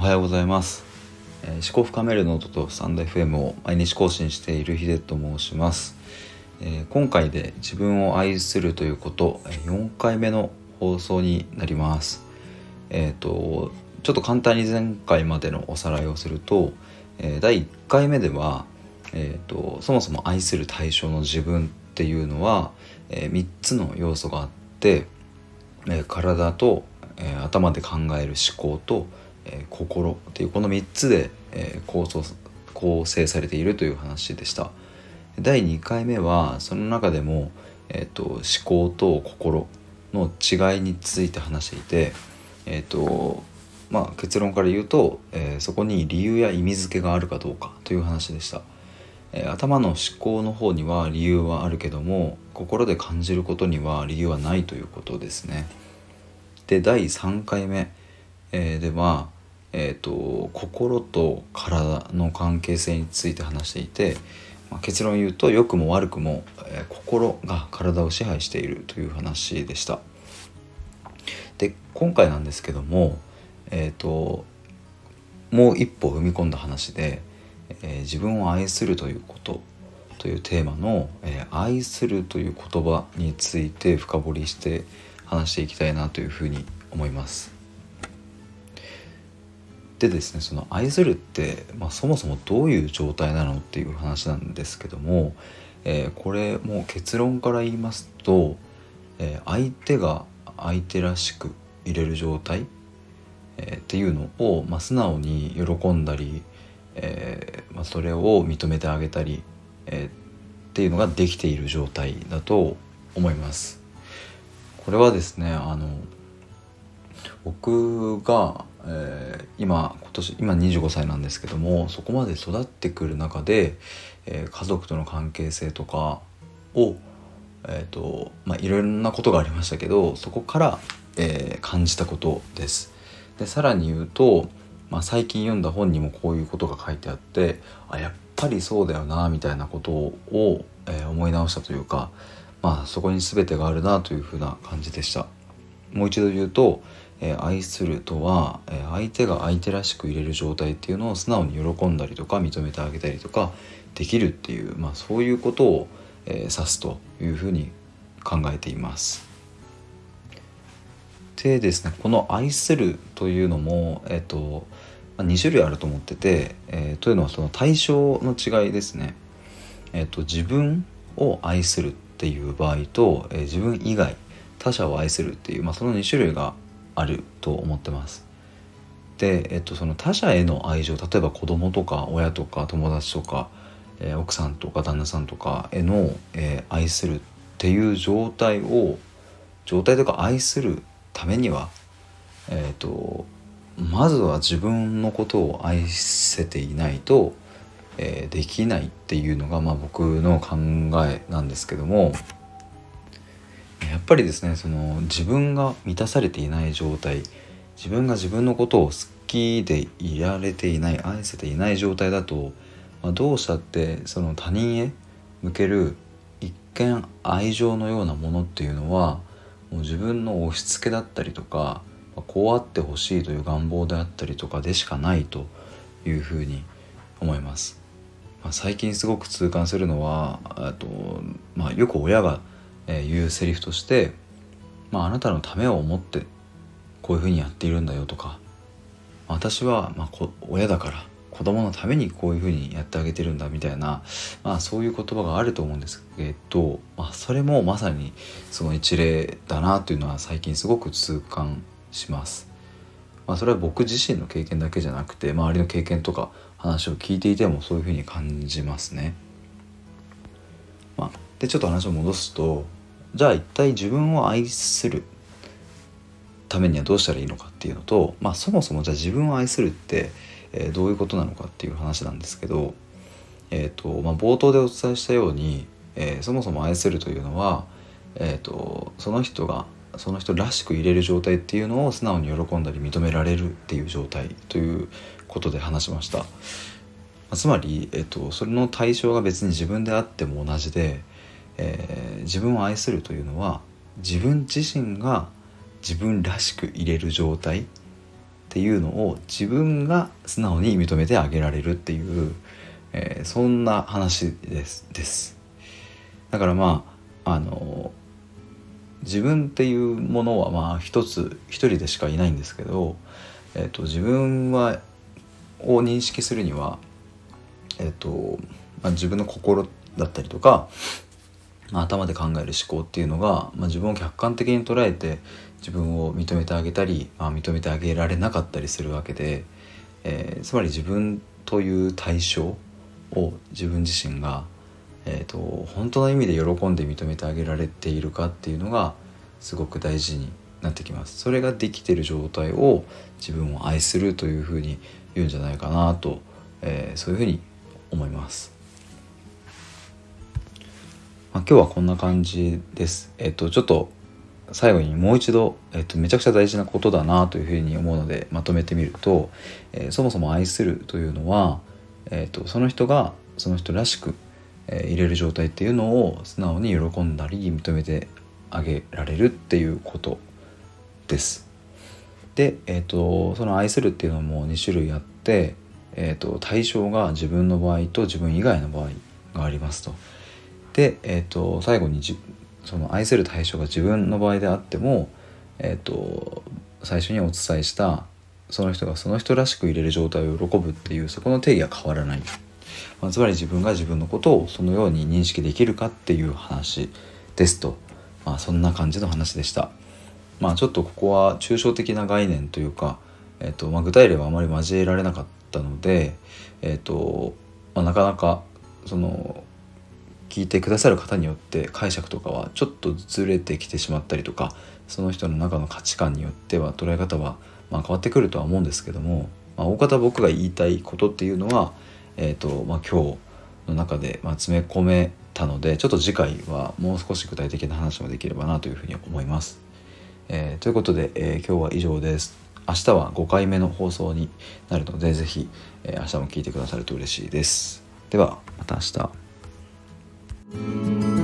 おはようございます、えー、思考深めるノートとスタンド FM を毎日更新しているヒデと申します、えー、今回で自分を愛するということ4回目の放送になります。えっ、ー、とちょっと簡単に前回までのおさらいをすると、えー、第1回目では、えーと、そもそも愛する対象の自分っていうのは、えー、3つの要素があって、えー、体と、えー、頭で考える思考と、えー、心っていうこの3つで、えー、構想構成されているという話でした。第2回目はその中でも、えーと、思考と心の違いについて話していて、えーとまあ、結論から言うと、えー、そこに理由や意味付けがあるかどうかという話でした、えー、頭の思考の方には理由はあるけども心で感じることには理由はないということですね。で第3回目、えー、では、えーと、心と体の関係性について話していて、まあ、結論を言うと良くも悪くも、えー、心が体を支配しているという話でした。で今回なんですけども、えーと、もう一歩踏み込んだ話で、えー、自分を愛するということというテーマの、えー、愛するという言葉について深掘りして話していきたいなというふうに思います。でですねその愛するって、まあ、そもそもどういう状態なのっていう話なんですけども、えー、これもう結論から言いますと、えー、相手が相手らしくいれる状態、えー、っていうのを、まあ、素直に喜んだり、えまあ、それを認めてあげたり、えっていうのができている状態だと思います。これはですねあの僕が、えー、今今年今25歳なんですけどもそこまで育ってくる中で、えー、家族との関係性とかを、えーとまあ、いろいろなことがありましたけどそこから、えー、感じたことです。でさらに言うと、まあ、最近読んだ本にもこういうことが書いてあってあやっぱりそうだよなみたいなことを、え思い直したというかまあ、そこに全てがあるなというふうな感じでしたもう一度言うと、えー、愛するとは、えー、相手が相手らしく入れる状態っていうのを素直に喜んだりとか認めてあげたりとかできるっていう、まあ、そういうことを、えー、指すというふうに考えていますでですねこの「愛する」というのも、えっとま2種類あると思ってて、えー、というのはその対象の違いですね。えっと、自分を愛するっていう場合と、えー、自分以外他者を愛するっていう、まあ、その2種類があると思ってます。で、えっと、その他者への愛情例えば子供とか親とか友達とか、えー、奥さんとか旦那さんとかへの、えー、愛するっていう状態を状態とか愛するためには、えっとまずは自分のことを愛せていないとえー、できないっていうのが、まあ、僕の考えなんですけどもやっぱりですねその自分が満たされていない状態自分が自分のことを好きでいられていない愛せていない状態だと、まあ、どうしたってその他人へ向ける一見愛情のようなものっていうのはもう自分の押し付けだったりとかまこうあってほしいという願望であったりとかでしかないというふうに思います。まあ、最近すごく痛感するのはと、まあ、よく親が、え言うセリフとして「まあ、あなたのためを思ってこういうふうにやっているんだよ」とか「私は、まあ、親だから子供のためにこういうふうにやってあげてるんだ」みたいな、まあ、そういう言葉があると思うんですけど、まあ、それもまさにその一例だなというのは最近すごく痛感します。まあ、それは僕自身の経験だけじゃなくて周りの経験とか話を聞いていてもそういうふうに感じますね。まあ、でちょっと話を戻すとじゃあ一体自分を愛するためにはどうしたらいいのかっていうのと、まあ、そもそもじゃあ自分を愛するって、え、どういうことなのかっていう話なんですけど、えーとまあ、冒頭でお伝えしたように、えー、そもそも愛するというのは、えーとその人がその人らしく入れる状態っていうのを素直に喜んだり認められるっていう状態ということで話しました。つまり、えっと、それの対象が別に自分であっても同じで、えー、自分を愛するというのは自分自身が自分らしく入れる状態っていうのを自分が素直に認めてあげられるっていう、えー、そんな話です。です。だからまああの自分っていうものはまあ一つ一人でしかいないんですけど、えーと、自分はを認識するには、えーとまあ、自分の心だったりとか、まあ、頭で考える思考っていうのが、まあ、自分を客観的に捉えて自分を認めてあげたり、まあ、認めてあげられなかったりするわけで、えー、つまり自分という対象を自分自身がえーと、本当の意味で喜んで認めてあげられているかっていうのがすごく大事になってきます。それができてる状態を自分を愛するというふうに言うんじゃないかなと、えー、そういうふうに思います、まあ、今日はこんな感じですえっ、とちょっと最後にもう一度、えっと、めちゃくちゃ大事なことだなというふうに思うのでまとめてみると、えー、そもそも愛するというのは、えっと、その人がその人らしくえ入れる状態っていうのを素直に喜んだり認めてあげられるっていうことです。で、えーと、その愛するっていうのも2種類あって、えーと、対象が自分の場合と自分以外の場合がありますと。で、えーと、最後にじその愛する対象が自分の場合であっても、えー、と最初にお伝えしたその人がその人らしく入れる状態を喜ぶっていうそこの定義は変わらないまあ、つまり自分が自分のことをそのように認識できるかっていう話ですと、まあ、そんな感じの話でした。まあ、ちょっとここは抽象的な概念というか、えーとまあ、具体例はあまり交えられなかったので、えーとまあ、なかなかその聞いてくださる方によって解釈とかはちょっとずれてきてしまったりとかその人の中の価値観によっては捉え方はま変わってくるとは思うんですけども、まあ、大方僕が言いたいことっていうのはえーとまあ、今日の中で、ま、詰め込めたのでちょっと次回はもう少し具体的な話もできればなというふうに思います。えー、ということで、えー、今日は以上です。明日は5回目の放送になるので是非、えー、明日も聞いてくださると嬉しいです。ではまた明日。Música